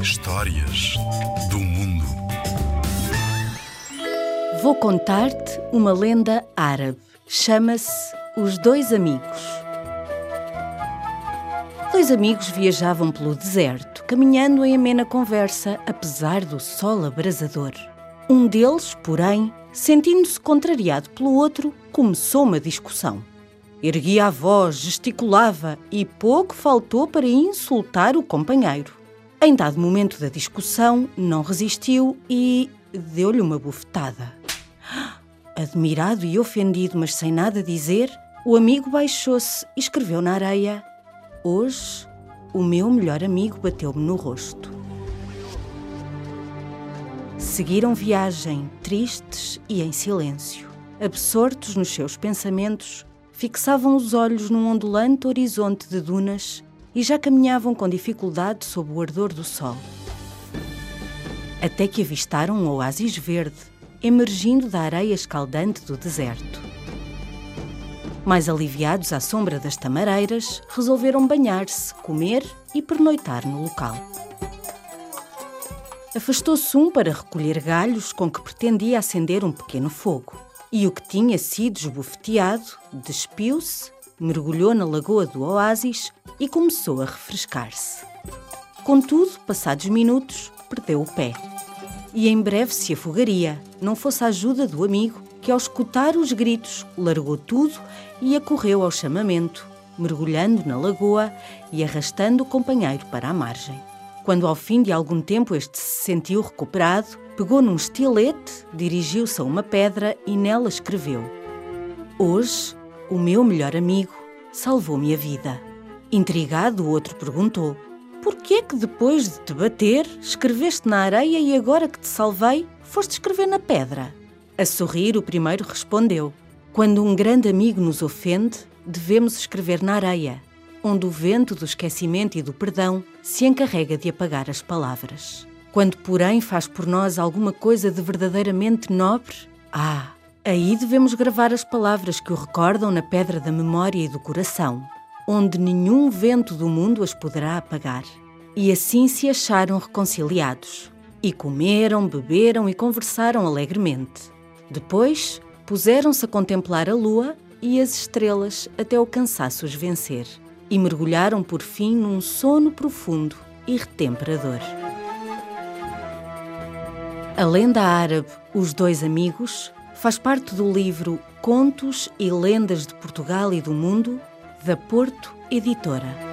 Histórias do mundo. Vou contar-te uma lenda árabe. Chama-se Os Dois Amigos. Dois amigos viajavam pelo deserto, caminhando em amena conversa, apesar do sol abrasador. Um deles, porém, sentindo-se contrariado pelo outro, começou uma discussão. Erguia a voz, gesticulava e pouco faltou para insultar o companheiro. Em dado momento da discussão, não resistiu e deu-lhe uma bufetada. Admirado e ofendido, mas sem nada dizer, o amigo baixou-se e escreveu na areia: Hoje, o meu melhor amigo bateu-me no rosto. Seguiram viagem, tristes e em silêncio. Absortos nos seus pensamentos, fixavam os olhos num ondulante horizonte de dunas e já caminhavam com dificuldade sob o ardor do sol. Até que avistaram um oásis verde, emergindo da areia escaldante do deserto. Mais aliviados à sombra das tamareiras, resolveram banhar-se, comer e pernoitar no local. Afastou-se um para recolher galhos com que pretendia acender um pequeno fogo. E o que tinha sido esbofeteado despiu-se, mergulhou na lagoa do oásis e começou a refrescar-se. Contudo, passados minutos, perdeu o pé. E em breve se afogaria, não fosse a ajuda do amigo, que ao escutar os gritos largou tudo e acorreu ao chamamento, mergulhando na lagoa e arrastando o companheiro para a margem. Quando ao fim de algum tempo este se sentiu recuperado, pegou num estilete, dirigiu-se a uma pedra e nela escreveu: Hoje, o meu melhor amigo salvou-me a vida. Intrigado, o outro perguntou: Por que é que depois de te bater, escreveste na areia e agora que te salvei, foste escrever na pedra? A sorrir, o primeiro respondeu: Quando um grande amigo nos ofende, devemos escrever na areia onde o vento do esquecimento e do perdão se encarrega de apagar as palavras. Quando, porém, faz por nós alguma coisa de verdadeiramente nobre, ah, aí devemos gravar as palavras que o recordam na pedra da memória e do coração, onde nenhum vento do mundo as poderá apagar. E assim se acharam reconciliados. E comeram, beberam e conversaram alegremente. Depois, puseram-se a contemplar a lua e as estrelas até o cansaço os vencer e mergulharam por fim num sono profundo e retemperador. A lenda árabe Os Dois Amigos faz parte do livro Contos e Lendas de Portugal e do Mundo, da Porto Editora.